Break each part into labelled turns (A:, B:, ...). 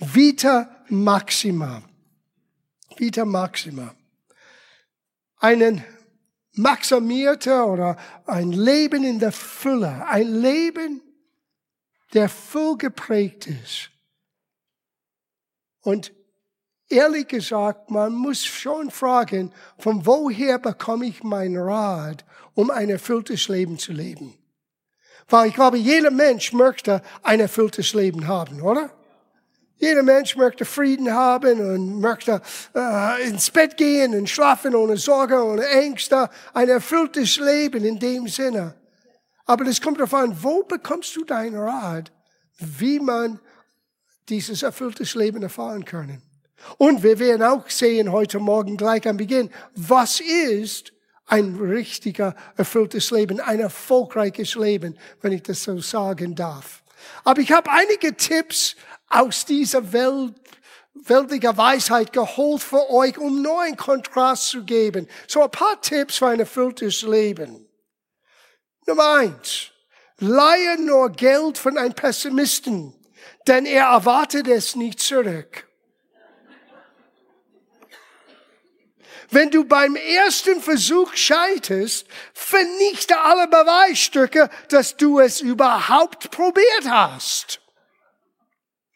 A: Vita Maxima. Vita Maxima. Einen maximierter oder ein Leben in der Fülle, ein Leben, der voll geprägt ist. Und ehrlich gesagt, man muss schon fragen, von woher bekomme ich meinen Rat, um ein erfülltes Leben zu leben? Weil ich glaube, jeder Mensch möchte ein erfülltes Leben haben, oder? Jeder Mensch möchte Frieden haben und möchte äh, ins Bett gehen und schlafen ohne Sorge, ohne Ängste. Ein erfülltes Leben in dem Sinne. Aber das kommt darauf an, wo bekommst du deinen Rat, wie man dieses erfülltes Leben erfahren kann. Und wir werden auch sehen heute Morgen gleich am Beginn, was ist ein richtiger erfülltes Leben, ein erfolgreiches Leben, wenn ich das so sagen darf. Aber ich habe einige Tipps aus dieser Welt, weltlicher Weisheit geholt für euch, um nur einen Kontrast zu geben. So ein paar Tipps für ein erfülltes Leben. Nummer eins. Leihe nur Geld von einem Pessimisten, denn er erwartet es nicht zurück. Wenn du beim ersten Versuch scheiterst, vernichte alle Beweisstücke, dass du es überhaupt probiert hast.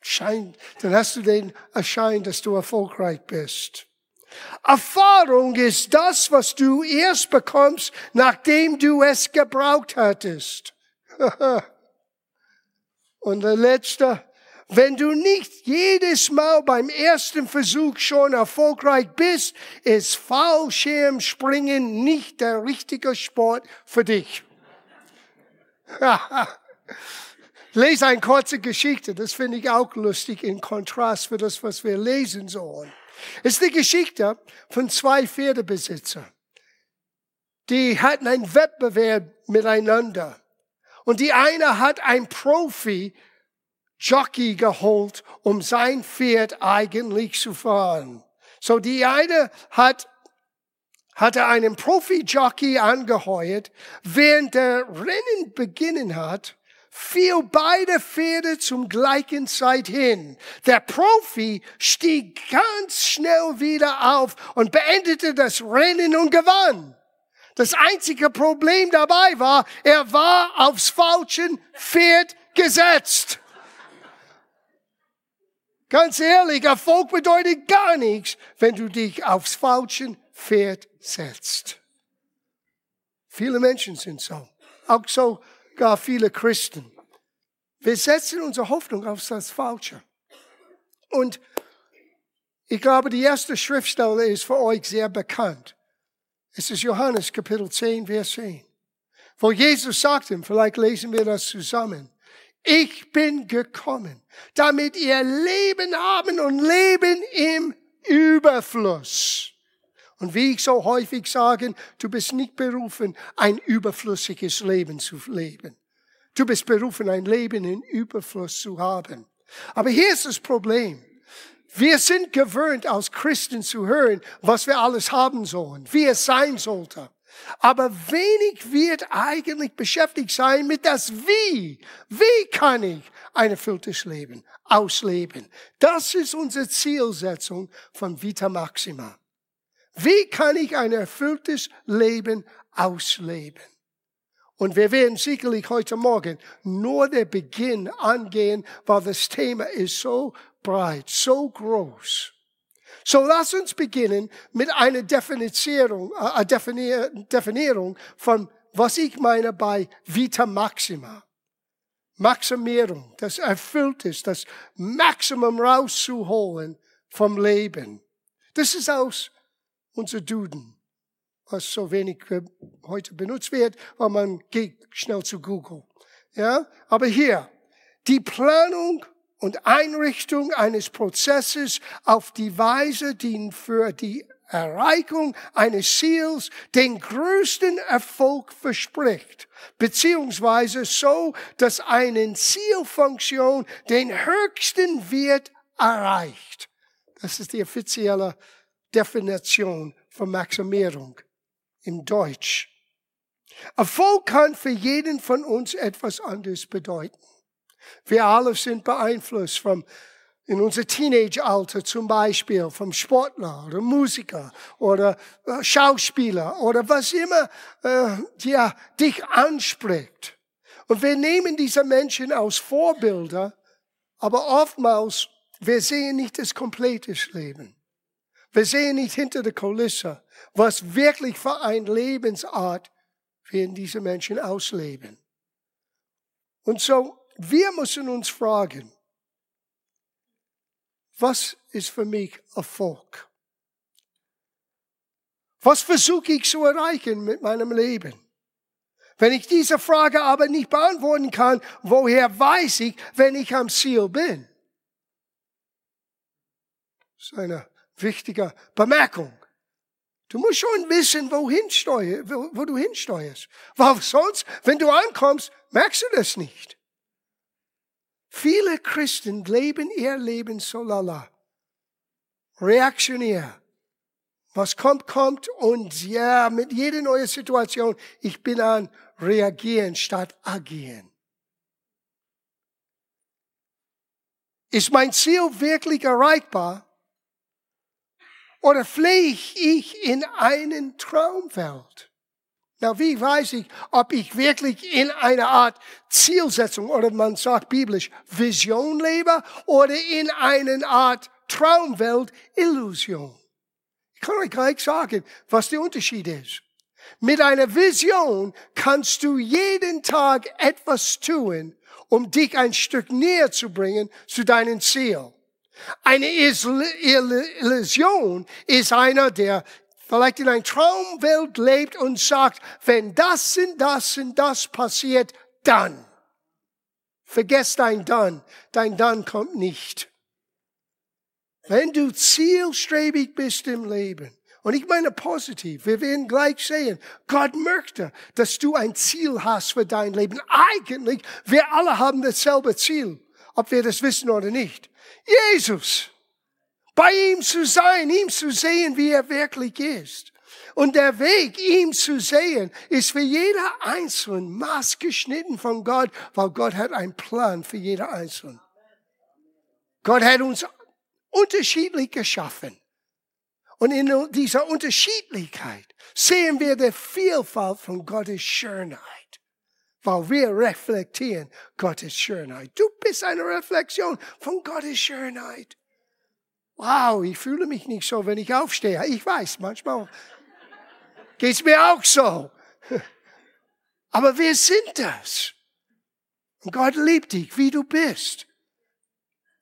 A: Schein, dann hast du den Erschein, dass du erfolgreich bist. Erfahrung ist das, was du erst bekommst, nachdem du es gebraucht hattest. Und der letzte, wenn du nicht jedes Mal beim ersten Versuch schon erfolgreich bist, ist Fallschirmspringen nicht der richtige Sport für dich. Lese eine kurze Geschichte, das finde ich auch lustig in Kontrast für das, was wir lesen sollen. Es ist die Geschichte von zwei Pferdebesitzer. Die hatten einen Wettbewerb miteinander. Und die eine hat ein Profi Jockey geholt, um sein Pferd eigentlich zu fahren. So die eine hat hatte einen Profi-Jockey angeheuert, während der Rennen beginnen hat, fiel beide Pferde zum gleichen Zeit hin. Der Profi stieg ganz schnell wieder auf und beendete das Rennen und gewann. Das einzige Problem dabei war, er war aufs falsche Pferd gesetzt. Ganz ehrlich, Erfolg bedeutet gar nichts, wenn du dich aufs falsche Pferd setzt. Viele Menschen sind so. Auch so gar viele Christen. Wir setzen unsere Hoffnung auf das Falsche. Und ich glaube, die erste Schriftstelle ist für euch sehr bekannt. Es ist Johannes Kapitel 10, Vers 10. Wo Jesus sagt ihm, vielleicht lesen wir das zusammen. Ich bin gekommen, damit ihr Leben haben und Leben im Überfluss. Und wie ich so häufig sage, du bist nicht berufen, ein überflüssiges Leben zu leben. Du bist berufen, ein Leben in Überfluss zu haben. Aber hier ist das Problem. Wir sind gewöhnt, als Christen zu hören, was wir alles haben sollen, wie es sein sollte. Aber wenig wird eigentlich beschäftigt sein mit das Wie. Wie kann ich ein erfülltes Leben ausleben? Das ist unsere Zielsetzung von Vita Maxima. Wie kann ich ein erfülltes Leben ausleben? Und wir werden sicherlich heute Morgen nur der Beginn angehen, weil das Thema ist so breit, so groß. So lass uns beginnen mit einer Definition, äh, Definierung von, was ich meine bei Vita Maxima. Maximierung, das erfüllt ist, das Maximum rauszuholen vom Leben. Das ist aus unser Duden, was so wenig heute benutzt wird, weil man geht schnell zu Google. Ja, aber hier, die Planung und Einrichtung eines Prozesses auf die Weise, die für die Erreichung eines Ziels den größten Erfolg verspricht, beziehungsweise so, dass eine Zielfunktion den höchsten Wert erreicht. Das ist die offizielle Definition von Maximierung im Deutsch. Erfolg kann für jeden von uns etwas anderes bedeuten. Wir alle sind beeinflusst vom in unser Teenage-Alter zum Beispiel vom Sportler oder Musiker oder äh, Schauspieler oder was immer äh, ja, dich anspricht. Und wir nehmen diese Menschen als Vorbilder, aber oftmals, wir sehen nicht das komplette Leben. Wir sehen nicht hinter der Kulisse, was wirklich für eine Lebensart werden diese Menschen ausleben. Und so, wir müssen uns fragen, was ist für mich Erfolg? Was versuche ich zu erreichen mit meinem Leben? Wenn ich diese Frage aber nicht beantworten kann, woher weiß ich, wenn ich am Ziel bin? Das ist eine wichtige Bemerkung. Du musst schon wissen, wohin steuer, wo, wo du hinsteuerst. Weil sonst, wenn du ankommst, merkst du das nicht. Viele Christen leben ihr Leben so lala. Reaktionär. Was kommt, kommt und ja, mit jeder neuen Situation, ich bin an reagieren statt agieren. Ist mein Ziel wirklich erreichbar? Oder flehe ich in einen Traumwelt? Na, wie weiß ich, ob ich wirklich in einer Art Zielsetzung oder man sagt biblisch Vision lebe oder in einer Art Traumwelt Illusion? Ich kann euch gleich sagen, was der Unterschied ist. Mit einer Vision kannst du jeden Tag etwas tun, um dich ein Stück näher zu bringen zu deinem Ziel. Eine Illusion ist einer, der vielleicht in einer Traumwelt lebt und sagt, wenn das und das und das passiert, dann. Vergesst dein Dann. Dein Dann kommt nicht. Wenn du zielstrebig bist im Leben, und ich meine positiv, wir werden gleich sehen, Gott möchte, dass du ein Ziel hast für dein Leben. Eigentlich, wir alle haben dasselbe Ziel, ob wir das wissen oder nicht. Jesus bei ihm zu sein, ihm zu sehen, wie er wirklich ist. Und der Weg, ihm zu sehen, ist für jeder Einzelne maßgeschnitten von Gott, weil Gott hat einen Plan für jeder Einzelne. Gott hat uns unterschiedlich geschaffen. Und in dieser Unterschiedlichkeit sehen wir die Vielfalt von Gottes Schönheit, weil wir reflektieren Gottes Schönheit. Du bist eine Reflexion von Gottes Schönheit. Wow, ich fühle mich nicht so, wenn ich aufstehe. Ich weiß, manchmal geht's mir auch so. Aber wir sind das. Und Gott liebt dich, wie du bist.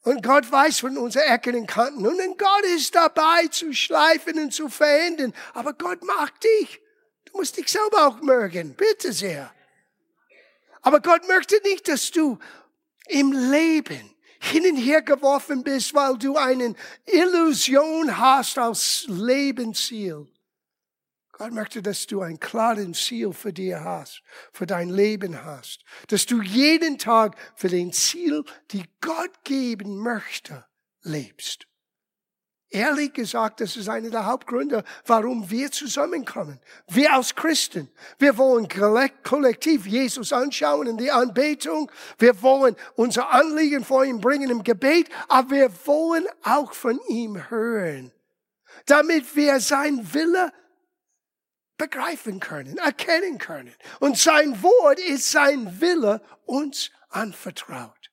A: Und Gott weiß von unseren Ecken und Kanten. Und Gott ist dabei zu schleifen und zu verändern. Aber Gott mag dich. Du musst dich selber auch mögen. Bitte sehr. Aber Gott möchte nicht, dass du im Leben hin und her geworfen bist, weil du eine Illusion hast als Lebensziel. Gott möchte, dass du ein klares Ziel für dir hast, für dein Leben hast, dass du jeden Tag für den Ziel, die Gott geben möchte, lebst. Ehrlich gesagt, das ist einer der Hauptgründe, warum wir zusammenkommen. Wir als Christen. Wir wollen kollektiv Jesus anschauen in die Anbetung. Wir wollen unser Anliegen vor ihm bringen im Gebet. Aber wir wollen auch von ihm hören. Damit wir sein Wille begreifen können, erkennen können. Und sein Wort ist sein Wille uns anvertraut.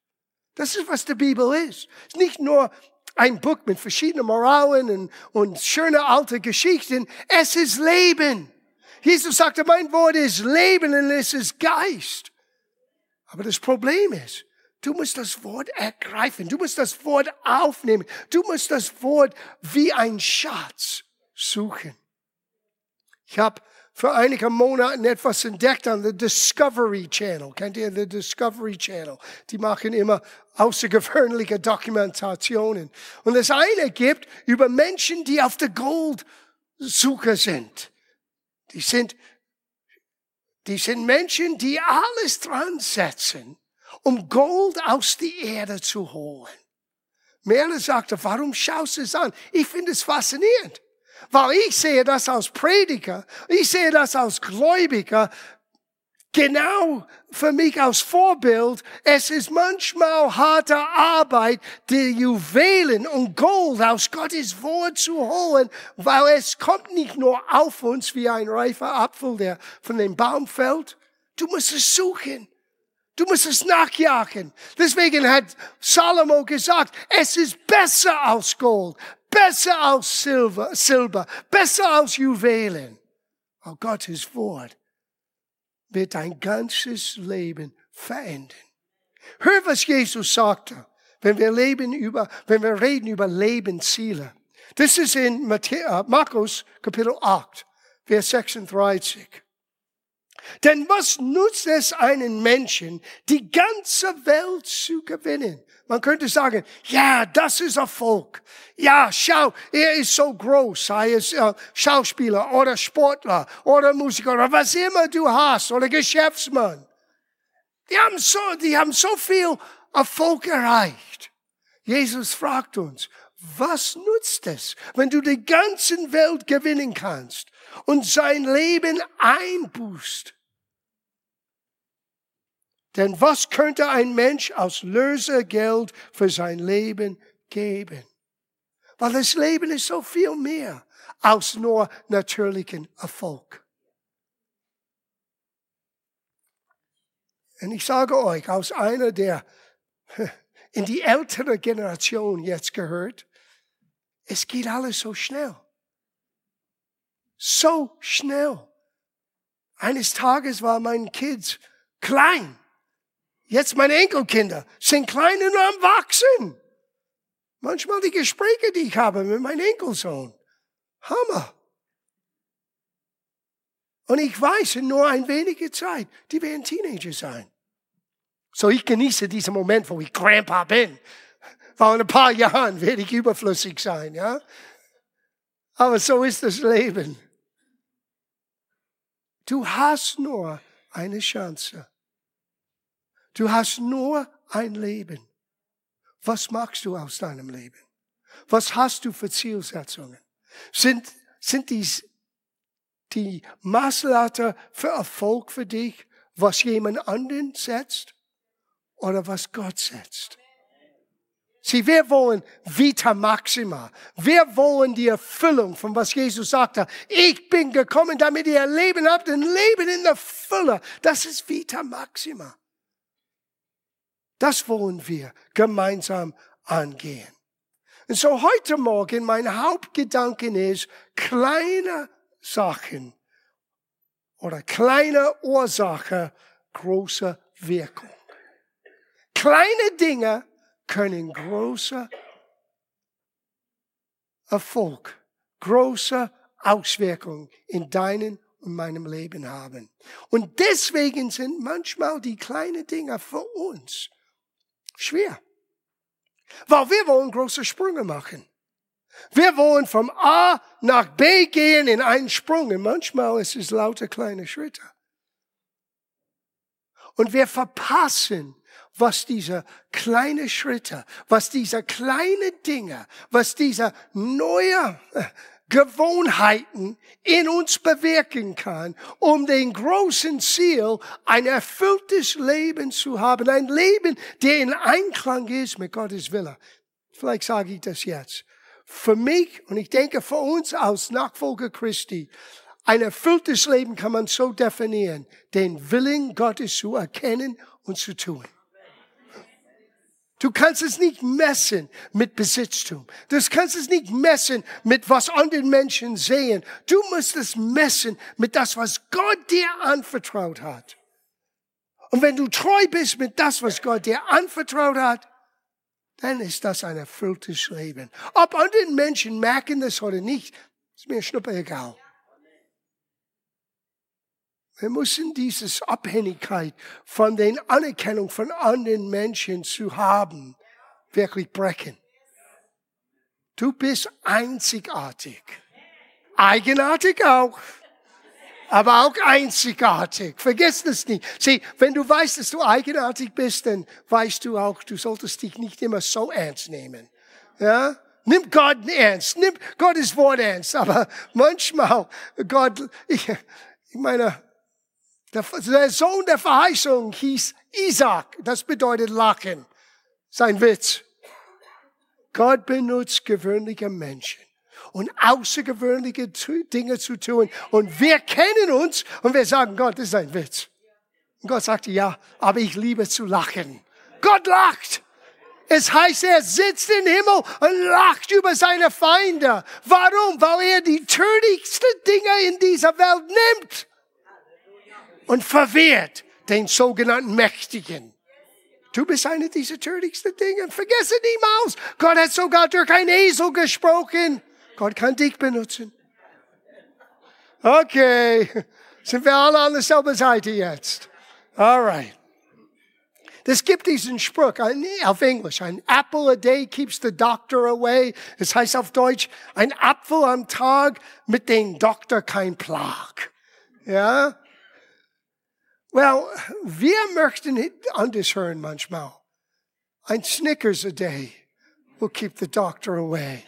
A: Das ist, was die Bibel ist. Es ist nicht nur ein Buch mit verschiedenen Moralen und, und schöne alte Geschichten. Es ist Leben. Jesus sagte, mein Wort ist Leben und es ist Geist. Aber das Problem ist, du musst das Wort ergreifen. Du musst das Wort aufnehmen. Du musst das Wort wie ein Schatz suchen. Ich habe vor einigen Monaten etwas entdeckt an der Discovery Channel. Kennt ihr den Discovery Channel? Die machen immer außergewöhnliche Dokumentationen. Und das eine gibt über Menschen, die auf der Goldsuche sind. Die sind, die sind Menschen, die alles dran setzen, um Gold aus der Erde zu holen. Merle sagte, warum schaust du es an? Ich finde es faszinierend. Weil ich sehe das als Prediger, ich sehe das als Gläubiger. genau für mich als Vorbild. Es ist manchmal harte Arbeit, die Juwelen und Gold aus Gottes Wort zu holen, weil es kommt nicht nur auf uns wie ein reifer Apfel, der von dem Baum fällt. Du musst es suchen. Du musst es nachjagen. Deswegen hat Salomo gesagt, es ist besser als Gold, besser als Silber, Silber besser als Juwelen. Oh Gottes Wort wird dein ganzes Leben verändern. Hör, was Jesus sagte, wenn wir leben über, wenn wir reden über Lebensziele. Das ist in äh, Markus Kapitel 8, Vers 36. Denn was nutzt es einen Menschen, die ganze Welt zu gewinnen? Man könnte sagen, ja, das ist Erfolg. Ja, schau, er ist so groß, sei es äh, Schauspieler oder Sportler oder Musiker oder was immer du hast oder Geschäftsmann. Die haben so, die haben so viel Erfolg erreicht. Jesus fragt uns, was nutzt es, wenn du die ganze Welt gewinnen kannst und sein Leben einbußt? Denn was könnte ein Mensch aus Lösegeld für sein Leben geben? Weil das Leben ist so viel mehr als nur natürlichen Erfolg. Und ich sage euch, aus einer der in die ältere Generation jetzt gehört, es geht alles so schnell. So schnell. Eines Tages war mein Kind klein Jetzt meine Enkelkinder sind klein und am Wachsen. Manchmal die Gespräche, die ich habe mit meinem Enkelsohn. Hammer. Und ich weiß, in nur ein wenige Zeit, die werden Teenager sein. So ich genieße diesen Moment, wo ich Grandpa bin. In ein paar Jahren werde ich überflüssig sein, ja. Aber so ist das Leben. Du hast nur eine Chance. Du hast nur ein Leben. Was machst du aus deinem Leben? Was hast du für Zielsetzungen? Sind, sind dies die Maßlatte für Erfolg für dich, was jemand anderen setzt oder was Gott setzt? Sie, wir wollen Vita Maxima. Wir wollen die Erfüllung von was Jesus sagte. Ich bin gekommen, damit ihr Leben habt, ein Leben in der Fülle. Das ist Vita Maxima. Das wollen wir gemeinsam angehen. Und so heute Morgen mein Hauptgedanke ist, kleine Sachen oder kleine Ursache, große Wirkung. Kleine Dinge können große Erfolg, große Auswirkungen in deinem und meinem Leben haben. Und deswegen sind manchmal die kleinen Dinge für uns Schwer. Weil wir wollen große Sprünge machen. Wir wollen vom A nach B gehen in einen Sprung. Und manchmal ist es lauter kleine Schritte. Und wir verpassen, was diese kleine Schritte, was diese kleine Dinge, was diese neue Gewohnheiten in uns bewirken kann, um den großen Ziel, ein erfülltes Leben zu haben, ein Leben, der in Einklang ist mit Gottes Wille. Vielleicht sage ich das jetzt. Für mich und ich denke für uns als Nachfolger Christi, ein erfülltes Leben kann man so definieren, den Willen Gottes zu erkennen und zu tun. Du kannst es nicht messen mit Besitztum. Du kannst es nicht messen mit was andere Menschen sehen. Du musst es messen mit das, was Gott dir anvertraut hat. Und wenn du treu bist mit das, was Gott dir anvertraut hat, dann ist das ein erfülltes Leben. Ob andere Menschen merken das oder nicht, ist mir schnuppe egal. Wir müssen diese Abhängigkeit von den Anerkennung von anderen Menschen zu haben, wirklich brechen. Du bist einzigartig. Eigenartig auch. Aber auch einzigartig. Vergiss das nicht. Sieh, wenn du weißt, dass du eigenartig bist, dann weißt du auch, du solltest dich nicht immer so ernst nehmen. Ja? Nimm Gott ernst. Nimm Gottes Wort ernst. Aber manchmal, Gott, ich, ich meine, Der, Sohn der Verheißung hieß Isaac. Das bedeutet Lachen. Sein Witz. Gott benutzt gewöhnliche Menschen und außergewöhnliche Dinge zu tun. Und wir kennen uns und wir sagen, Gott, das ist ein Witz. Und Gott sagte, ja, aber ich liebe zu lachen. Gott lacht. Es heißt, er sitzt im Himmel und lacht über seine Feinde. Warum? Weil er die tödlichsten Dinge in dieser Welt nimmt und verwehrt den sogenannten Mächtigen. Du bist eine dieser tödlichsten Dinge. Vergesse niemals. Gott hat sogar durch einen Esel gesprochen. Gott kann dich benutzen. Okay. Sind wir alle an derselben Seite jetzt? Alright. Es gibt diesen Spruch auf Englisch. Ein apple a day keeps the doctor away. Das heißt auf Deutsch, ein Apfel am Tag mit dem Doktor kein Plag. Ja? Well, wir möchten anders hören manchmal. Ein Snickers a day will keep the doctor away.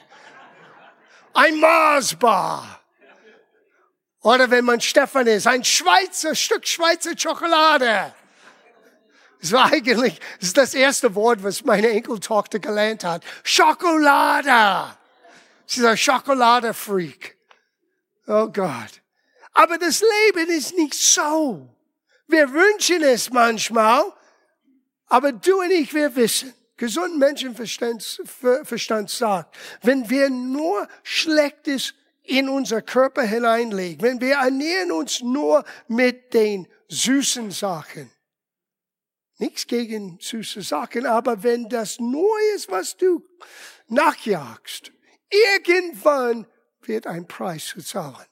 A: Ein Marsbar. Oder wenn man Stefan ist, ein Schweizer Stück Schweizer Schokolade. Das war eigentlich, das ist das erste Wort, was meine Enkeltochter gelernt hat. Schokolade. Sie ist ein Schokolade-Freak. Oh Gott. Aber das Leben ist nicht so. Wir wünschen es manchmal, aber du und ich, wir wissen, gesund Menschenverstand Verstand sagt, wenn wir nur Schlechtes in unser Körper hineinlegen, wenn wir ernähren uns nur mit den süßen Sachen, nichts gegen süße Sachen, aber wenn das nur ist, was du nachjagst, irgendwann wird ein Preis zu zahlen.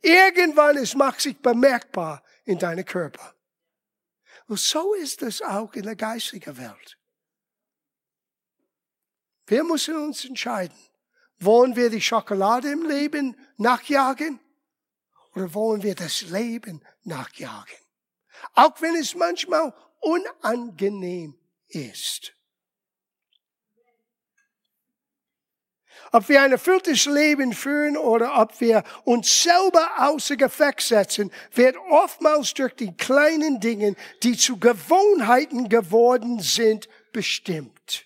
A: Irgendwann es macht sich bemerkbar in deinem Körper. Und so ist es auch in der geistigen Welt. Wir müssen uns entscheiden. Wollen wir die Schokolade im Leben nachjagen? Oder wollen wir das Leben nachjagen? Auch wenn es manchmal unangenehm ist. Ob wir ein erfülltes Leben führen oder ob wir uns selber außer Gefecht setzen, wird oftmals durch die kleinen Dinge, die zu Gewohnheiten geworden sind, bestimmt.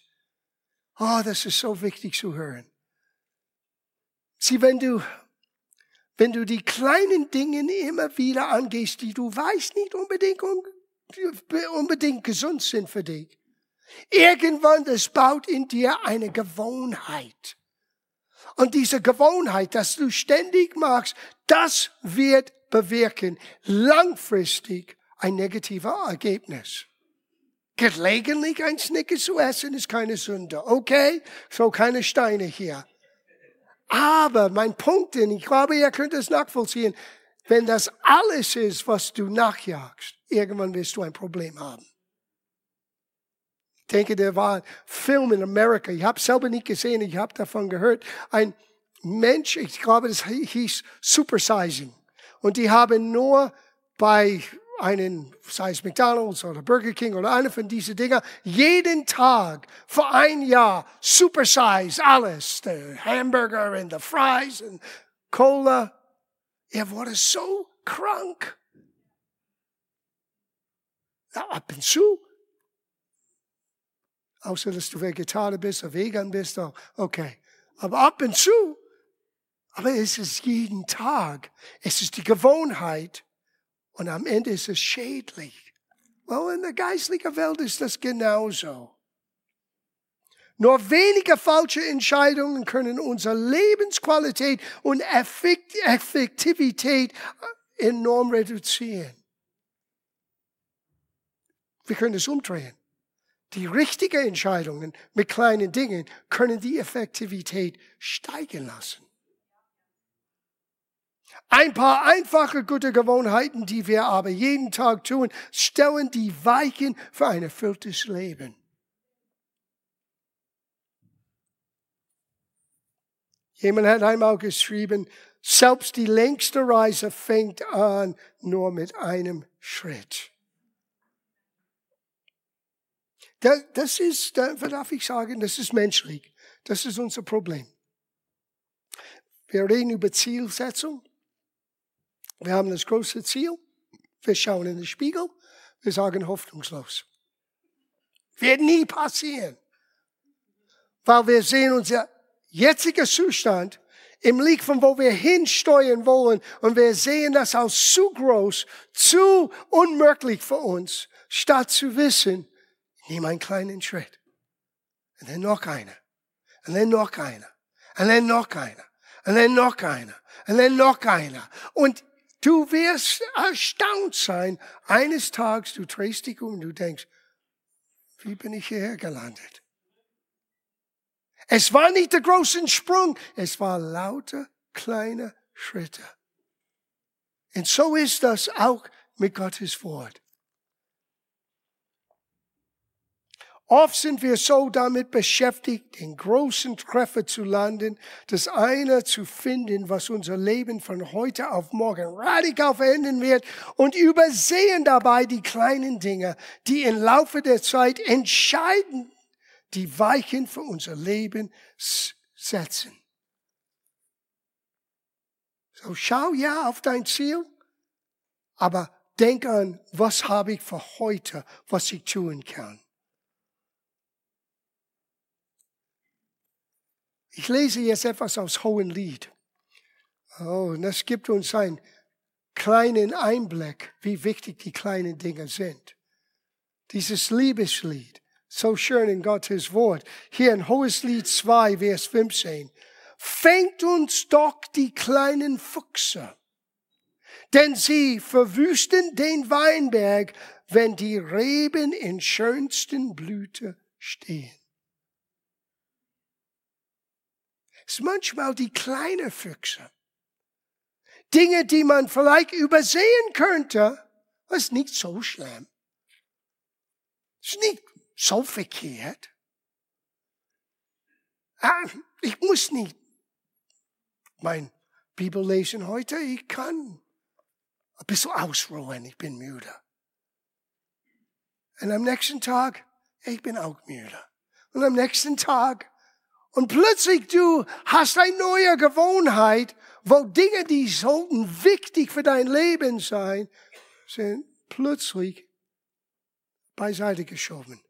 A: Oh, das ist so wichtig zu hören. Sieh, wenn du, wenn du die kleinen Dinge immer wieder angehst, die du weißt nicht unbedingt, unbedingt gesund sind für dich, irgendwann, das baut in dir eine Gewohnheit. Und diese Gewohnheit, dass du ständig machst, das wird bewirken langfristig ein negativer Ergebnis. Gelegentlich ein Snickers zu essen ist keine Sünde. Okay? So keine Steine hier. Aber mein Punkt, und ich glaube, ihr könnt es nachvollziehen, wenn das alles ist, was du nachjagst, irgendwann wirst du ein Problem haben denke, der war ein Film in Amerika. Ich habe selber nicht gesehen, ich habe davon gehört. Ein Mensch, ich glaube, das hieß Supersizing. Und die haben nur bei einen, sei es McDonald's oder Burger King oder einer von diesen Dingen, jeden Tag für ein Jahr supersize alles. Der Hamburger und die Fries und Cola. Er wurde so krank. Ab und zu Außer dass du Vegetarier bist oder Vegan bist, okay. Aber ab und zu, aber es ist jeden Tag. Es ist die Gewohnheit. Und am Ende ist es schädlich. Well, in der geistlichen Welt ist das genauso. Nur wenige falsche Entscheidungen können unsere Lebensqualität und Effektivität enorm reduzieren. Wir können es umdrehen. Die richtigen Entscheidungen mit kleinen Dingen können die Effektivität steigen lassen. Ein paar einfache gute Gewohnheiten, die wir aber jeden Tag tun, stellen die Weichen für ein erfülltes Leben. Jemand hat einmal geschrieben, selbst die längste Reise fängt an nur mit einem Schritt. Das ist, darf ich sagen, das ist menschlich. Das ist unser Problem. Wir reden über Zielsetzung. Wir haben das große Ziel. Wir schauen in den Spiegel, wir sagen hoffnungslos. Wird nie passieren. Weil wir sehen unser jetziger Zustand im Licht von wo wir hinsteuern wollen und wir sehen das als zu groß, zu unmöglich für uns, statt zu wissen, nimm einen kleinen Schritt. Und dann noch einer. Und dann noch einer. Und dann noch einer. Und dann noch einer. Und dann noch einer. Und du wirst erstaunt sein. Eines Tages, du drehst dich um und du denkst, wie bin ich hierher gelandet? Es war nicht der große Sprung, es war lauter kleine Schritte. Und so ist das auch mit Gottes Wort. Oft sind wir so damit beschäftigt, den großen Treffer zu landen, das eine zu finden, was unser Leben von heute auf morgen radikal verändern wird und übersehen dabei die kleinen Dinge, die im Laufe der Zeit entscheidend die Weichen für unser Leben setzen. So schau ja auf dein Ziel, aber denk an, was habe ich für heute, was ich tun kann. Ich lese jetzt etwas aus Hohen Lied. Oh, und das gibt uns einen kleinen Einblick, wie wichtig die kleinen Dinge sind. Dieses Liebeslied, so schön in Gottes Wort. Hier in Hohes Lied 2, Vers 15. Fängt uns doch die kleinen Fuchse, denn sie verwüsten den Weinberg, wenn die Reben in schönsten Blüte stehen. Ist manchmal die kleine Füchse. Dinge, die man vielleicht übersehen könnte, ist nicht so schlimm. Ist nicht so verkehrt. Ah, ich muss nicht mein Bibel lesen heute. Ich kann ein bisschen ausruhen. Ich bin müde. Und am nächsten Tag, ich bin auch müde. Und am nächsten Tag, und plötzlich du hast eine neue Gewohnheit, wo Dinge, die sollten wichtig für dein Leben sein, sind plötzlich beiseite geschoben.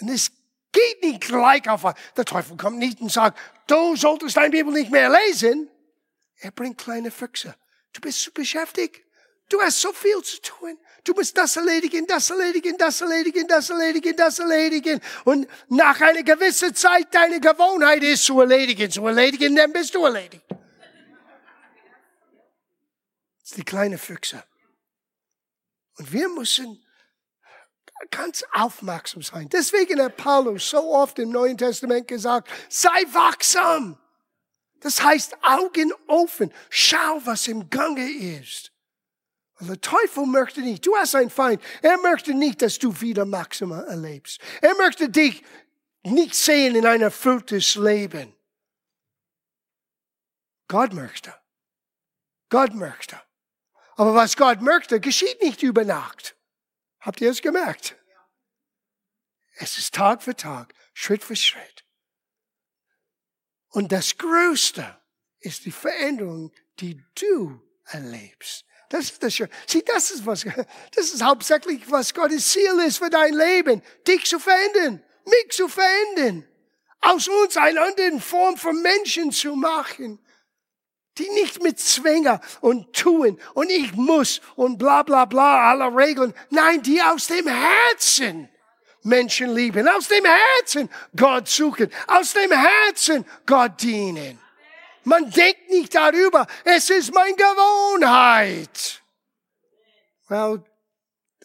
A: Und es geht nicht gleich auf, der Teufel kommt nicht und sagt, du solltest dein Bibel nicht mehr lesen. Er bringt kleine Füchse. Du bist so beschäftigt. Du hast so viel zu tun. Du musst das erledigen, das erledigen, das erledigen, das erledigen, das erledigen. Und nach einer gewissen Zeit deine Gewohnheit ist zu erledigen, zu erledigen, dann bist du erledigt. Das ist die kleine Füchse. Und wir müssen ganz aufmerksam sein. Deswegen hat Paulus so oft im Neuen Testament gesagt, sei wachsam. Das heißt Augen offen. Schau, was im Gange ist. Und der Teufel möchte nicht, du hast einen Feind, er möchte nicht, dass du wieder Maxima erlebst. Er möchte dich nicht sehen in ein erfülltes Leben. Gott möchte. Gott möchte. Aber was Gott möchte, geschieht nicht über Nacht. Habt ihr es gemerkt? Es ist Tag für Tag, Schritt für Schritt. Und das Größte ist die Veränderung, die du erlebst. Das ist das Schöne. Sieh, das ist was, das ist hauptsächlich, was Gottes Ziel ist für dein Leben. Dich zu verändern, mich zu verändern. Aus uns eine andere Form von Menschen zu machen. Die nicht mit Zwänger und tun und ich muss und bla bla bla aller Regeln. Nein, die aus dem Herzen Menschen lieben. Aus dem Herzen Gott suchen. Aus dem Herzen Gott dienen. Man denkt nicht darüber. Es ist meine Gewohnheit. Well,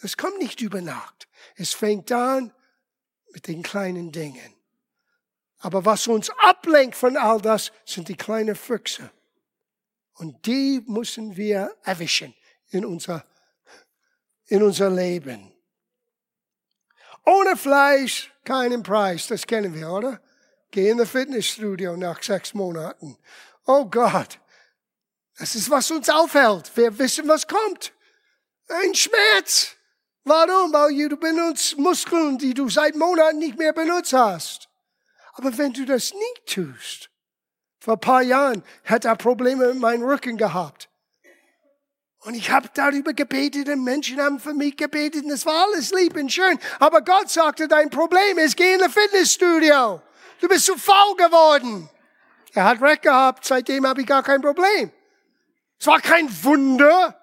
A: das kommt nicht über Nacht. Es fängt an mit den kleinen Dingen. Aber was uns ablenkt von all das, sind die kleinen Füchse. Und die müssen wir erwischen in unser, in unser Leben. Ohne Fleisch keinen Preis, das kennen wir, oder? Geh in das Fitnessstudio nach sechs Monaten Oh Gott, das ist, was uns aufhält. Wir wissen, was kommt. Ein Schmerz. Warum? Weil du benutzt Muskeln, die du seit Monaten nicht mehr benutzt hast. Aber wenn du das nicht tust, vor ein paar Jahren hat er Probleme mit meinem Rücken gehabt. Und ich habe darüber gebetet und Menschen haben für mich gebetet und es war alles lieb und schön. Aber Gott sagte, dein Problem ist, geh in ein Fitnessstudio. Du bist zu faul geworden. Er hat recht gehabt, seitdem habe ich gar kein Problem. Es war kein Wunder,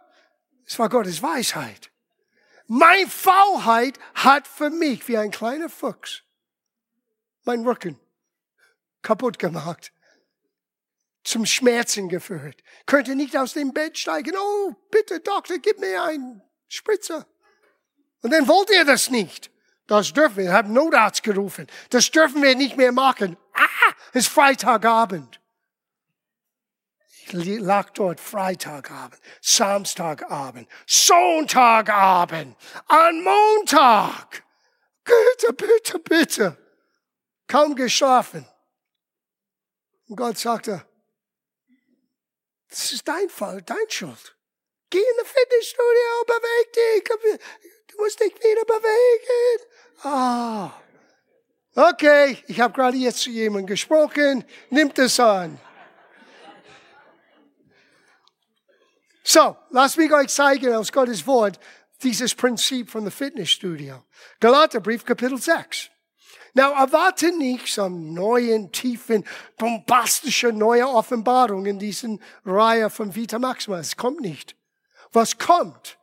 A: es war Gottes Weisheit. Meine Faulheit hat für mich wie ein kleiner Fuchs mein Rücken kaputt gemacht zum Schmerzen geführt. Könnte nicht aus dem Bett steigen. Oh, bitte, Doktor, gib mir einen Spritzer. Und dann wollte er das nicht. Das dürfen wir. Ich habe Notarzt gerufen. Das dürfen wir nicht mehr machen. Ah, es ist Freitagabend. Ich lag dort Freitagabend, Samstagabend, Sonntagabend, an Montag. Bitte, bitte, bitte. Kaum geschlafen. Und Gott sagte, das ist dein Fall, dein Schuld. Geh in das Fitnessstudio, beweg dich. Du musst dich wieder bewegen. Ah. Okay, ich habe gerade jetzt zu jemandem gesprochen. Nimmt es an. So, lasst mich euch zeigen aus Gottes Wort dieses Prinzip von der Fitnessstudio. Galaterbrief, Kapitel 6. Now, erwarte nicht so neuen, tiefen, bombastische neue Offenbarung in diesen Reihe von Vita Maxima. Es kommt nicht. Was kommt,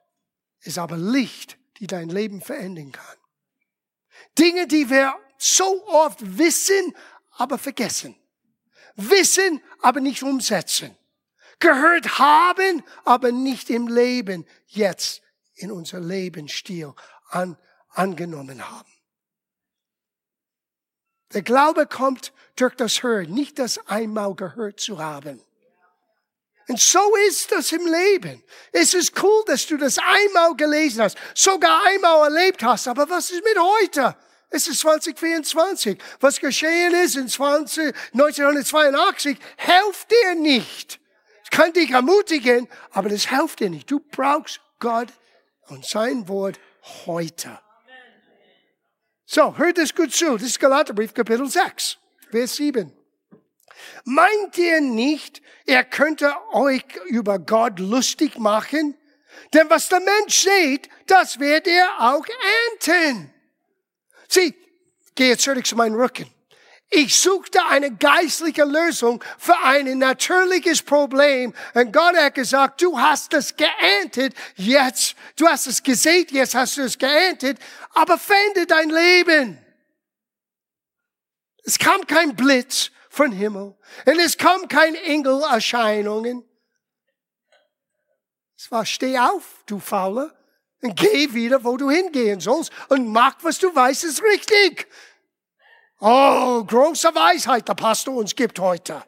A: ist aber Licht, die dein Leben verändern kann. Dinge, die wir so oft wissen, aber vergessen. Wissen, aber nicht umsetzen. Gehört haben, aber nicht im Leben jetzt in unser Lebensstil an, angenommen haben. Der Glaube kommt durch das Hören, nicht das einmal gehört zu haben. Und so ist das im Leben. Es ist cool, dass du das einmal gelesen hast, sogar einmal erlebt hast. Aber was ist mit heute? Es ist 2024. Was geschehen ist in 20, 1982, hilft dir nicht. Es kann dich ermutigen, aber das hilft dir nicht. Du brauchst Gott und sein Wort heute. So, hört es gut zu. Das ist Galaterbrief, Kapitel 6, Vers 7. Meint ihr nicht, er könnte euch über Gott lustig machen? Denn was der Mensch sieht, das wird er auch ernten. Sieh, gehe zurück zu meinem Rücken. Ich suchte eine geistliche Lösung für ein natürliches Problem. Und Gott hat gesagt, du hast es geerntet, jetzt, du hast es gesät, jetzt hast du es geerntet, aber fände dein Leben. Es kam kein Blitz von Himmel und es kam kein Engelerscheinungen. Es war, steh auf, du Fauler, und geh wieder, wo du hingehen sollst und mach, was du weißt, ist richtig. Oh, große Weisheit der Pastor uns gibt heute.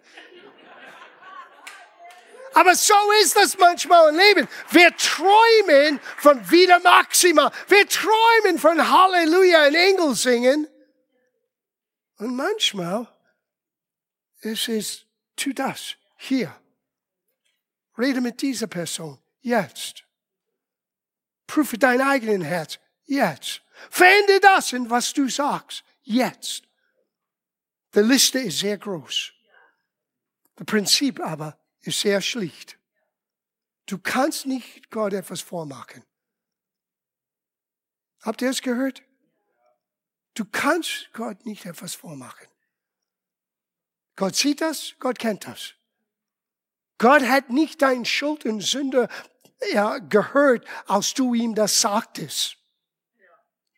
A: Aber so ist das manchmal im Leben. Wir träumen von Vida Maxima. Wir träumen von Halleluja und Engel singen. Und manchmal ist es, tu das, hier. Rede mit dieser Person, jetzt. Prüfe dein eigenes Herz, jetzt. Verändere das in was du sagst, jetzt. Die Liste ist sehr groß. Das Prinzip aber ist sehr schlicht. Du kannst nicht Gott etwas vormachen. Habt ihr es gehört? Du kannst Gott nicht etwas vormachen. Gott sieht das, Gott kennt das. Gott hat nicht dein Schuld und Sünde ja, gehört, als du ihm das sagtest.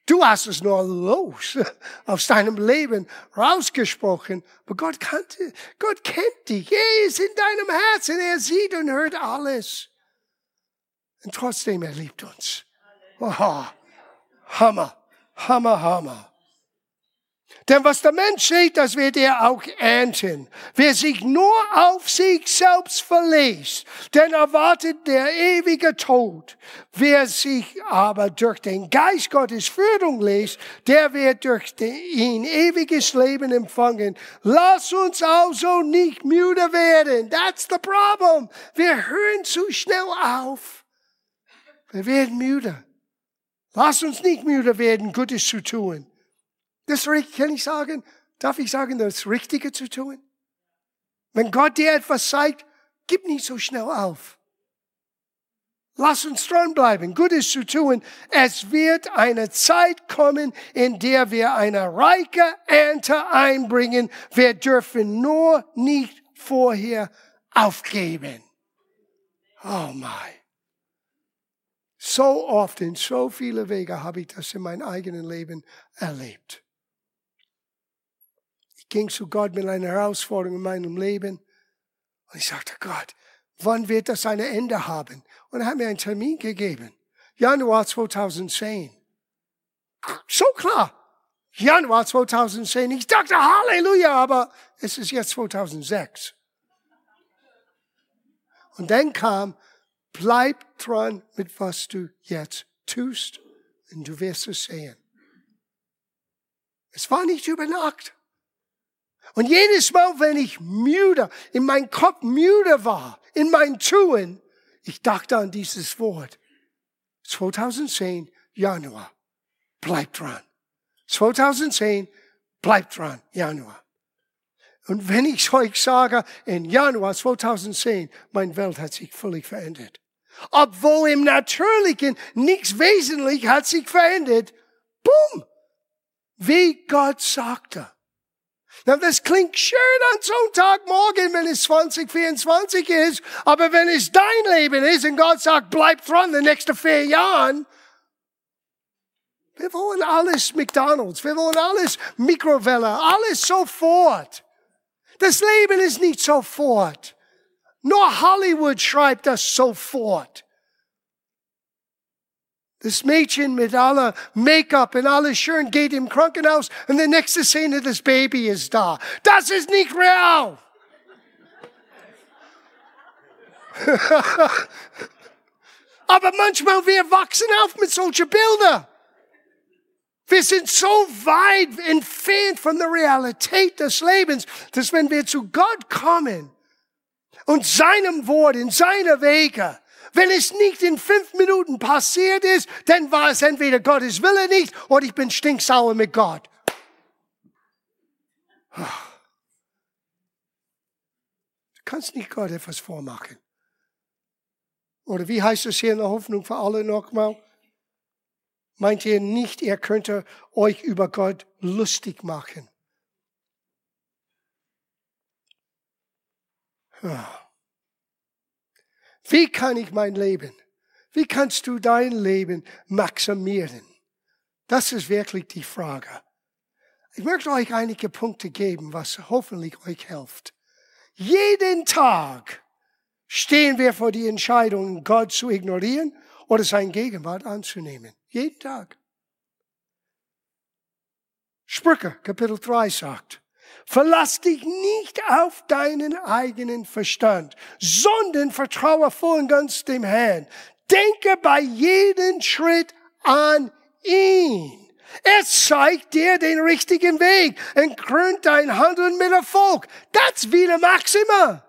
A: Du hast es nur los aus deinem Leben rausgesprochen. Aber Gott kannte, Gott kennt dich. Er ist in deinem Herzen. Er sieht und hört alles. Und trotzdem, er liebt uns. Oh, Hammer, Hammer, Hammer. Denn was der Mensch sieht, das wird er auch ernten. Wer sich nur auf sich selbst verlässt, den erwartet der ewige Tod. Wer sich aber durch den Geist Gottes Führung lässt, der wird durch ihn ewiges Leben empfangen. Lass uns also nicht müde werden. That's the problem. Wir hören zu schnell auf. Wir werden müde. Lass uns nicht müde werden, Gutes zu tun. Das kann ich sagen, darf ich sagen, das Richtige zu tun? Wenn Gott dir etwas zeigt, gib nicht so schnell auf. Lass uns dranbleiben, Gutes zu tun. Es wird eine Zeit kommen, in der wir eine reiche Ernte einbringen. Wir dürfen nur nicht vorher aufgeben. Oh mein. So oft in so viele Wege habe ich das in meinem eigenen Leben erlebt. Ging zu Gott mit einer Herausforderung in meinem Leben und ich sagte, Gott, wann wird das ein Ende haben? Und er hat mir einen Termin gegeben. Januar 2010. So klar. Januar 2010. Ich dachte, Halleluja, aber es ist jetzt 2006. Und dann kam Bleib dran mit was du jetzt tust und du wirst es sehen. Es war nicht über Nacht. Und jedes Mal, wenn ich müde, in meinem Kopf müde war, in mein Tun, ich dachte an dieses Wort. 2010, Januar. Bleib dran. 2010, bleib dran, Januar. Und wenn ich euch sage, in Januar 2010, meine Welt hat sich völlig verändert. Obwohl im Natürlichen nichts wesentlich hat sich verändert. Boom! Wie Gott sagte. Na, das klingt schön an so morgen, wenn es 2024 ist. Aber wenn es dein Leben ist und Gott sagt, bleib dran die nächsten vier Jahren, wir wollen alles McDonalds, wir wollen alles Mikrowelle, alles sofort. Das Leben ist nicht sofort. Nur Hollywood schreibt das sofort. Das Mädchen mit aller Make-up und alles schön geht im Krankenhaus und die nächste Szene, das Baby ist da. Das ist nicht real. Aber manchmal wir wachsen auf mit solchen Bildern. Wir sind so weit entfernt von der Realität des Lebens, dass wenn wir zu Gott kommen und seinem Wort, in seine Wege, wenn es nicht in fünf Minuten passiert ist, dann war es entweder Gottes Wille nicht oder ich bin stinksauer mit Gott. Du kannst nicht Gott etwas vormachen. Oder wie heißt es hier in der Hoffnung für alle nochmal? meint ihr nicht, ihr könnte euch über Gott lustig machen. Wie kann ich mein Leben, wie kannst du dein Leben maximieren? Das ist wirklich die Frage. Ich möchte euch einige Punkte geben, was hoffentlich euch hilft. Jeden Tag stehen wir vor die Entscheidung, Gott zu ignorieren oder sein Gegenwart anzunehmen. Jeden Tag. Sprüche, Kapitel 3 sagt, verlass dich nicht auf deinen eigenen Verstand, sondern vertraue voll und ganz dem Herrn. Denke bei jedem Schritt an ihn. Er zeigt dir den richtigen Weg und krönt dein Handeln mit Erfolg. Das wieder Maxima.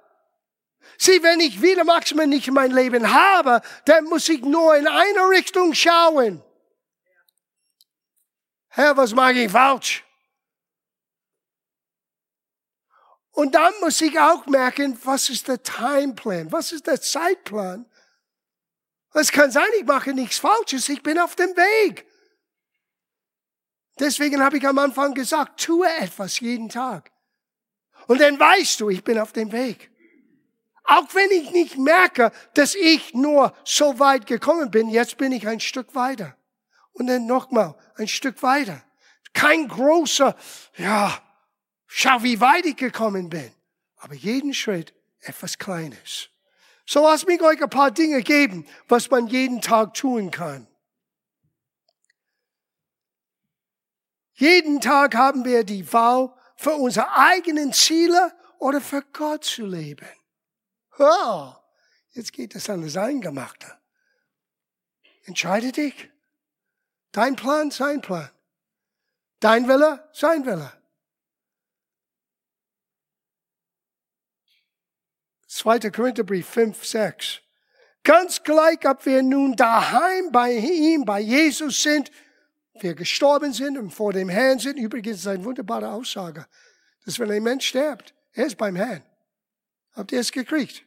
A: Sieh, wenn ich wieder Maxima nicht in mein Leben habe, dann muss ich nur in eine Richtung schauen. Herr, was mache ich falsch? Und dann muss ich auch merken, was ist der Timeplan? Was ist der Zeitplan? Es kann sein, ich mache nichts Falsches, ich bin auf dem Weg. Deswegen habe ich am Anfang gesagt, tue etwas jeden Tag. Und dann weißt du, ich bin auf dem Weg. Auch wenn ich nicht merke, dass ich nur so weit gekommen bin, jetzt bin ich ein Stück weiter. Und dann nochmal ein Stück weiter. Kein großer, ja, schau, wie weit ich gekommen bin. Aber jeden Schritt etwas Kleines. So lass mich euch ein paar Dinge geben, was man jeden Tag tun kann. Jeden Tag haben wir die Wahl, für unsere eigenen Ziele oder für Gott zu leben. Oh, jetzt geht es an das Eingemachte. Entscheide dich. Dein Plan, sein Plan. Dein Wille, sein Wille. 2. Korintherbrief 5, 6. Ganz gleich, ob wir nun daheim bei ihm, bei Jesus sind, wir gestorben sind und vor dem Herrn sind. Übrigens ist eine wunderbare Aussage, dass wenn ein Mensch stirbt, er ist beim Herrn. Habt ihr es gekriegt?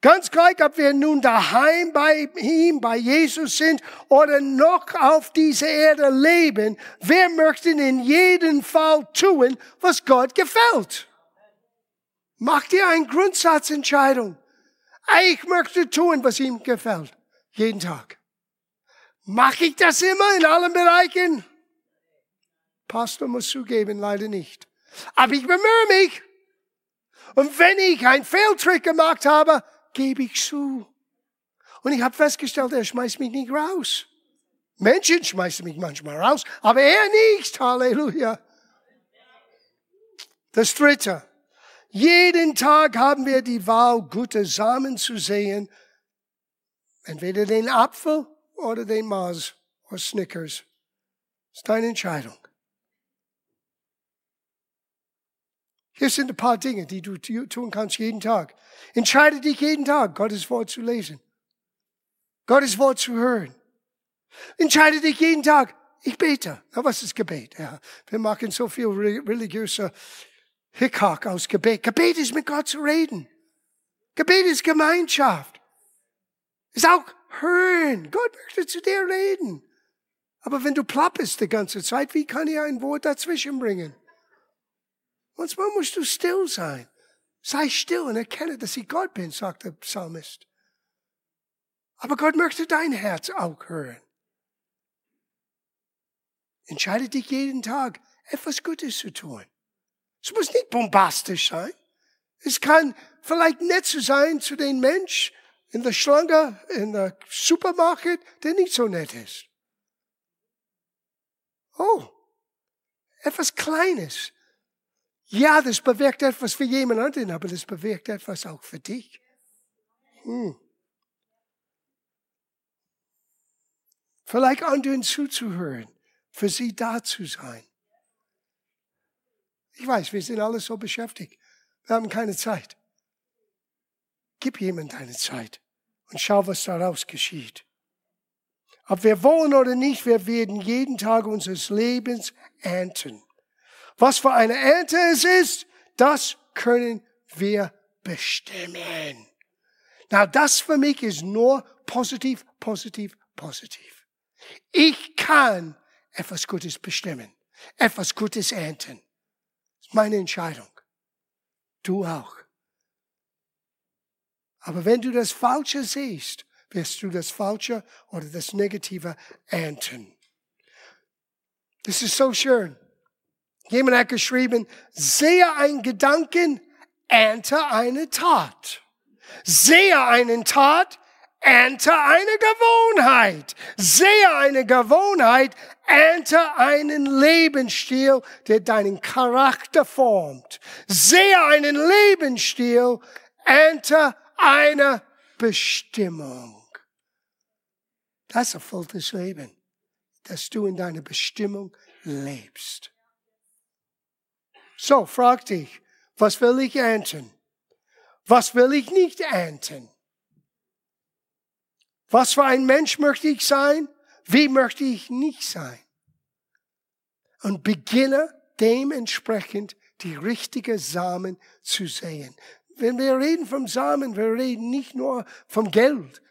A: Ganz gleich, ob wir nun daheim bei ihm, bei Jesus sind oder noch auf dieser Erde leben, wir möchten in jedem Fall tun, was Gott gefällt. Mach dir eine Grundsatzentscheidung. Ich möchte tun, was ihm gefällt. Jeden Tag. Mache ich das immer in allen Bereichen? Pastor muss zugeben, leider nicht. Aber ich bemühe mich. Und wenn ich einen Fehltrick gemacht habe, gebe ich zu. Und ich habe festgestellt, er schmeißt mich nicht raus. Menschen schmeißen mich manchmal raus, aber er nicht. Halleluja. Das dritte. Jeden Tag haben wir die Wahl, gute Samen zu sehen. Entweder den Apfel oder den Mars oder Snickers. Ist deine Entscheidung. Hier sind ein paar Dinge, die du tun kannst jeden Tag. Entscheide dich jeden Tag, Gottes Wort zu lesen. Gottes Wort zu hören. Entscheide dich jeden Tag, ich bete. Na, was ist Gebet? Ja, wir machen so viel religiöser Hickhack aus Gebet. Gebet ist mit Gott zu reden. Gebet ist Gemeinschaft. Ist auch hören. Gott möchte zu dir reden. Aber wenn du plappest die ganze Zeit, wie kann ich ein Wort dazwischen bringen? Manchmal musst du still sein. Sei still und erkenne, dass ich Gott bin, sagt der Psalmist. Aber Gott möchte dein Herz auch hören. Entscheide dich jeden Tag, etwas Gutes zu tun. Es muss nicht bombastisch sein. Es kann vielleicht nett zu sein zu den Mensch in der Schlange, in der Supermarkt, der nicht so nett ist. Oh, etwas Kleines, ja, das bewirkt etwas für jemand anderen, aber das bewirkt etwas auch für dich. Hm. Vielleicht anderen zuzuhören, für sie da zu sein. Ich weiß, wir sind alle so beschäftigt. Wir haben keine Zeit. Gib jemand deine Zeit und schau, was daraus geschieht. Ob wir wollen oder nicht, wir werden jeden Tag unseres Lebens ernten. Was für eine Ernte es ist, das können wir bestimmen. Na, das für mich ist nur positiv, positiv, positiv. Ich kann etwas Gutes bestimmen, etwas Gutes ernten. Meine Entscheidung. Du auch. Aber wenn du das Falsche siehst, wirst du das Falsche oder das Negative ernten. Das ist so schön. Jemand hat geschrieben, sehe einen Gedanken, ernte eine Tat. Sehe einen Tat, ernte eine Gewohnheit. Sehe eine Gewohnheit, ernte einen Lebensstil, der deinen Charakter formt. Sehe einen Lebensstil, ernte eine Bestimmung. Das erfüllt das Leben, dass du in deiner Bestimmung lebst. So, frag dich, was will ich ernten? Was will ich nicht ernten? Was für ein Mensch möchte ich sein? Wie möchte ich nicht sein? Und beginne dementsprechend die richtige Samen zu sehen. Wenn wir reden vom Samen, wir reden nicht nur vom Geld.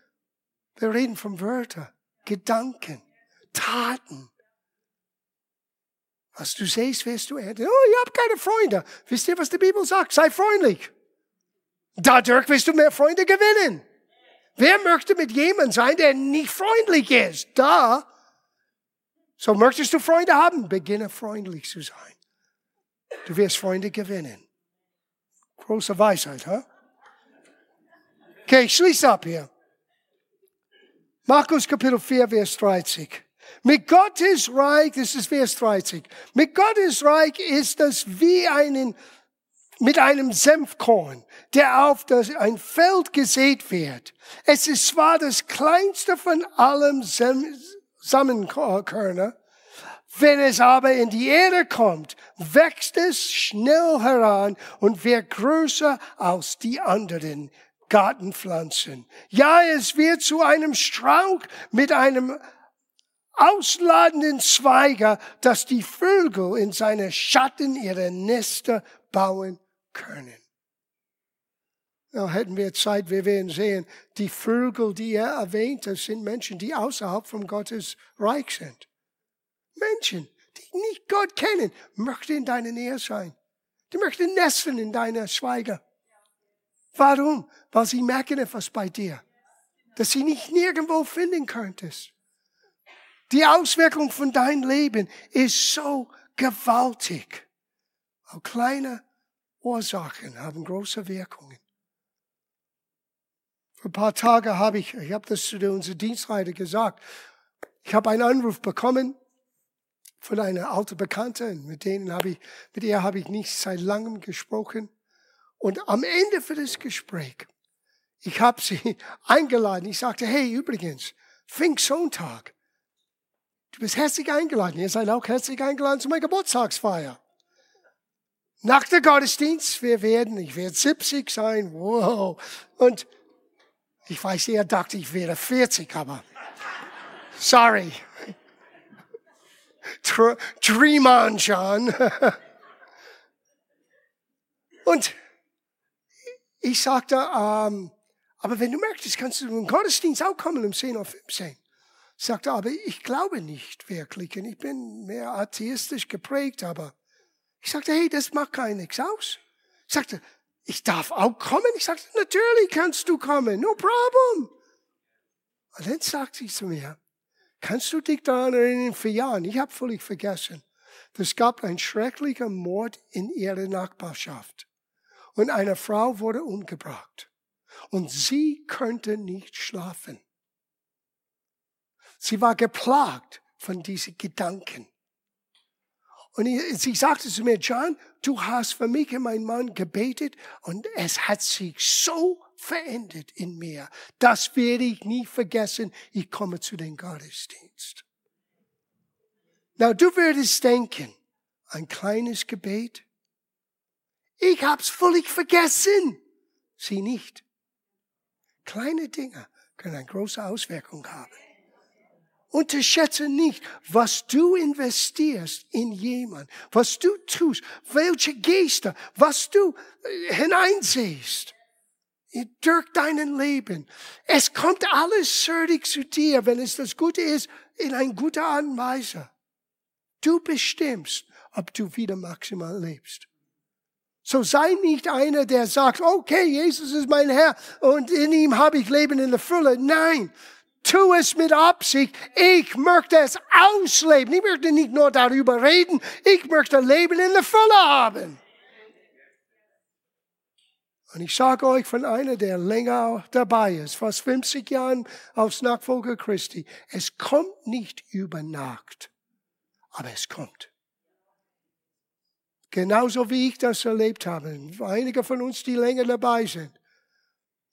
A: Wir reden von Wörtern, Gedanken, Taten, was du siehst, wirst du ernten. Oh, ich habe keine Freunde. Wisst ihr, was die Bibel sagt? Sei freundlich. Dadurch wirst du mehr Freunde gewinnen. Wer möchte mit jemandem sein, der nicht freundlich ist? Da. So möchtest du Freunde haben? Beginne freundlich zu sein. Du wirst Freunde gewinnen. Große Weisheit, ha? Huh? Okay, ich schließe ab hier. Markus Kapitel 4, Vers 30. Mit Gottes Reich, das ist Vers 30, mit Gottes Reich ist das wie einen, mit einem Senfkorn, der auf das, ein Feld gesät wird. Es ist zwar das kleinste von allem Samenkörner, wenn es aber in die Erde kommt, wächst es schnell heran und wird größer als die anderen Gartenpflanzen. Ja, es wird zu einem Strauch mit einem ausladenden Zweige, dass die Vögel in seine Schatten ihre Nester bauen können. Ja, hätten wir Zeit, wir werden sehen, die Vögel, die er erwähnt, das sind Menschen, die außerhalb von Gottes Reich sind. Menschen, die nicht Gott kennen, möchten in deiner Nähe sein. Die möchten nesteln in deiner Schweige. Warum? Weil sie merken etwas bei dir, das sie nicht nirgendwo finden könntest. Die Auswirkung von deinem Leben ist so gewaltig. Auch kleine Ursachen haben große Wirkungen. Vor ein paar Tagen habe ich, ich habe das zu unserem Dienstreiter gesagt, ich habe einen Anruf bekommen von einer alten Bekannten, mit denen habe ich, mit ihr habe ich nicht seit langem gesprochen. Und am Ende für das Gespräch, ich habe sie eingeladen. Ich sagte, hey, übrigens, Pfingstsonntag. Du bist herzlich eingeladen. Ihr seid auch herzlich eingeladen zu meiner Geburtstagsfeier. Nach der Gottesdienst, wir werden, ich werde 70 sein, wow. Und ich weiß, er dachte, ich wäre 40, aber sorry. Dream on, John. Und ich sagte, ähm, aber wenn du möchtest, kannst du im Gottesdienst auch kommen um 10 Uhr 15. Ich sagte, aber ich glaube nicht wirklich. Und ich bin mehr atheistisch geprägt, aber ich sagte, hey, das macht gar nichts aus. Ich sagte, ich darf auch kommen. Ich sagte, natürlich kannst du kommen, no problem. Und dann sagt sie zu mir, kannst du dich daran erinnern, vor Jahren, ich habe völlig vergessen, es gab einen schrecklichen Mord in ihrer Nachbarschaft. Und eine Frau wurde umgebracht. Und sie konnte nicht schlafen. Sie war geplagt von diesen Gedanken. Und sie sagte zu mir, John, du hast für mich und meinen Mann gebetet und es hat sich so verändert in mir. Das werde ich nie vergessen. Ich komme zu dem Gottesdienst. Na, du würdest denken, ein kleines Gebet. Ich hab's völlig vergessen. Sie nicht. Kleine Dinge können eine große Auswirkung haben. Unterschätze nicht, was du investierst in jemand, was du tust, welche Geste, was du äh, hineinsehst durch dein Leben. Es kommt alles zurück zu dir, wenn es das Gute ist, in eine gute Art und Weise. Du bestimmst, ob du wieder maximal lebst. So sei nicht einer, der sagt, okay, Jesus ist mein Herr und in ihm habe ich Leben in der Fülle. Nein, tu es mit Absicht. Ich möchte es ausleben. Ich möchte nicht nur darüber reden, ich möchte Leben in der Fülle haben. Und ich sage euch von einer, der länger dabei ist, fast 50 Jahren als Nachfolger Christi, es kommt nicht über Nacht, aber es kommt. Genauso wie ich das erlebt habe. Einige von uns, die länger dabei sind.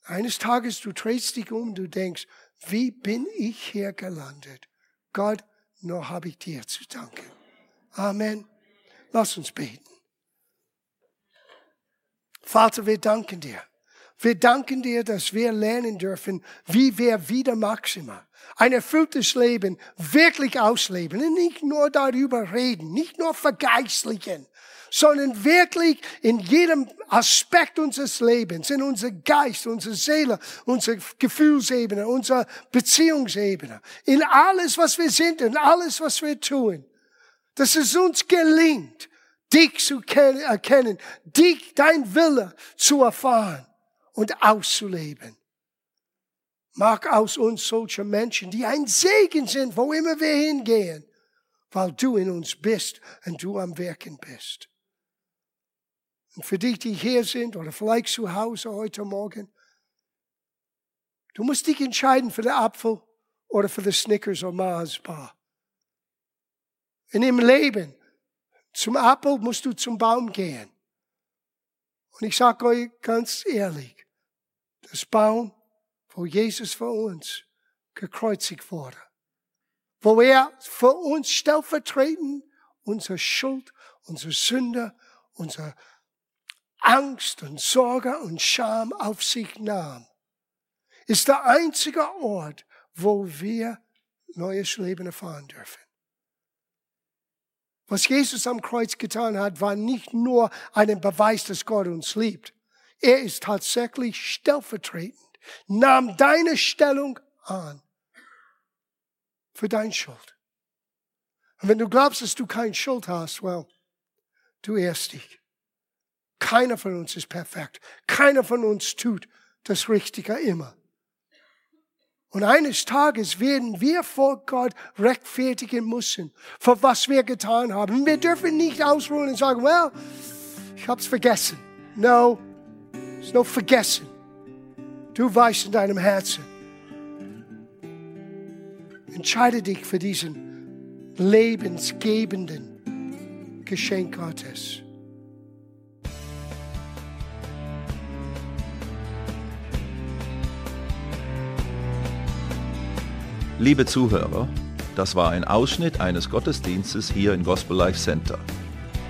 A: Eines Tages, du drehst dich um, du denkst, wie bin ich hier gelandet? Gott, nur habe ich dir zu danken. Amen. Lass uns beten. Vater, wir danken dir. Wir danken dir, dass wir lernen dürfen, wie wir wieder maximal ein erfülltes Leben wirklich ausleben. Und nicht nur darüber reden, nicht nur vergeistlichen, sondern wirklich in jedem Aspekt unseres Lebens, in unser Geist, unsere Seele, unsere Gefühlsebene, unsere Beziehungsebene, in alles, was wir sind und alles, was wir tun, dass es uns gelingt, dich zu erkennen, dich, dein Wille zu erfahren und auszuleben. Mach aus uns solche Menschen, die ein Segen sind, wo immer wir hingehen, weil du in uns bist und du am Wirken bist. Und für dich, die hier sind oder vielleicht zu Hause heute Morgen, du musst dich entscheiden für den Apfel oder für den Snickers oder Mars Bar. In dem Leben, zum Apfel musst du zum Baum gehen. Und ich sage euch ganz ehrlich, das Baum, wo Jesus für uns gekreuzigt wurde, wo er für uns stellvertretend unsere Schuld, unsere Sünde, unsere Angst und Sorge und Scham auf sich nahm, ist der einzige Ort, wo wir neues Leben erfahren dürfen. Was Jesus am Kreuz getan hat, war nicht nur ein Beweis, dass Gott uns liebt. Er ist tatsächlich stellvertretend, nahm deine Stellung an für deine Schuld. Und wenn du glaubst, dass du keine Schuld hast, well, du irrst dich. Keiner von uns ist perfekt. Keiner von uns tut das Richtige immer. Und eines Tages werden wir vor Gott rechtfertigen müssen, für was wir getan haben. Wir dürfen nicht ausruhen und sagen, well, ich hab's vergessen. No, ist noch vergessen. Du weißt in deinem Herzen. Entscheide dich für diesen lebensgebenden Geschenk Gottes.
B: Liebe Zuhörer, das war ein Ausschnitt eines Gottesdienstes hier im Gospel Life Center.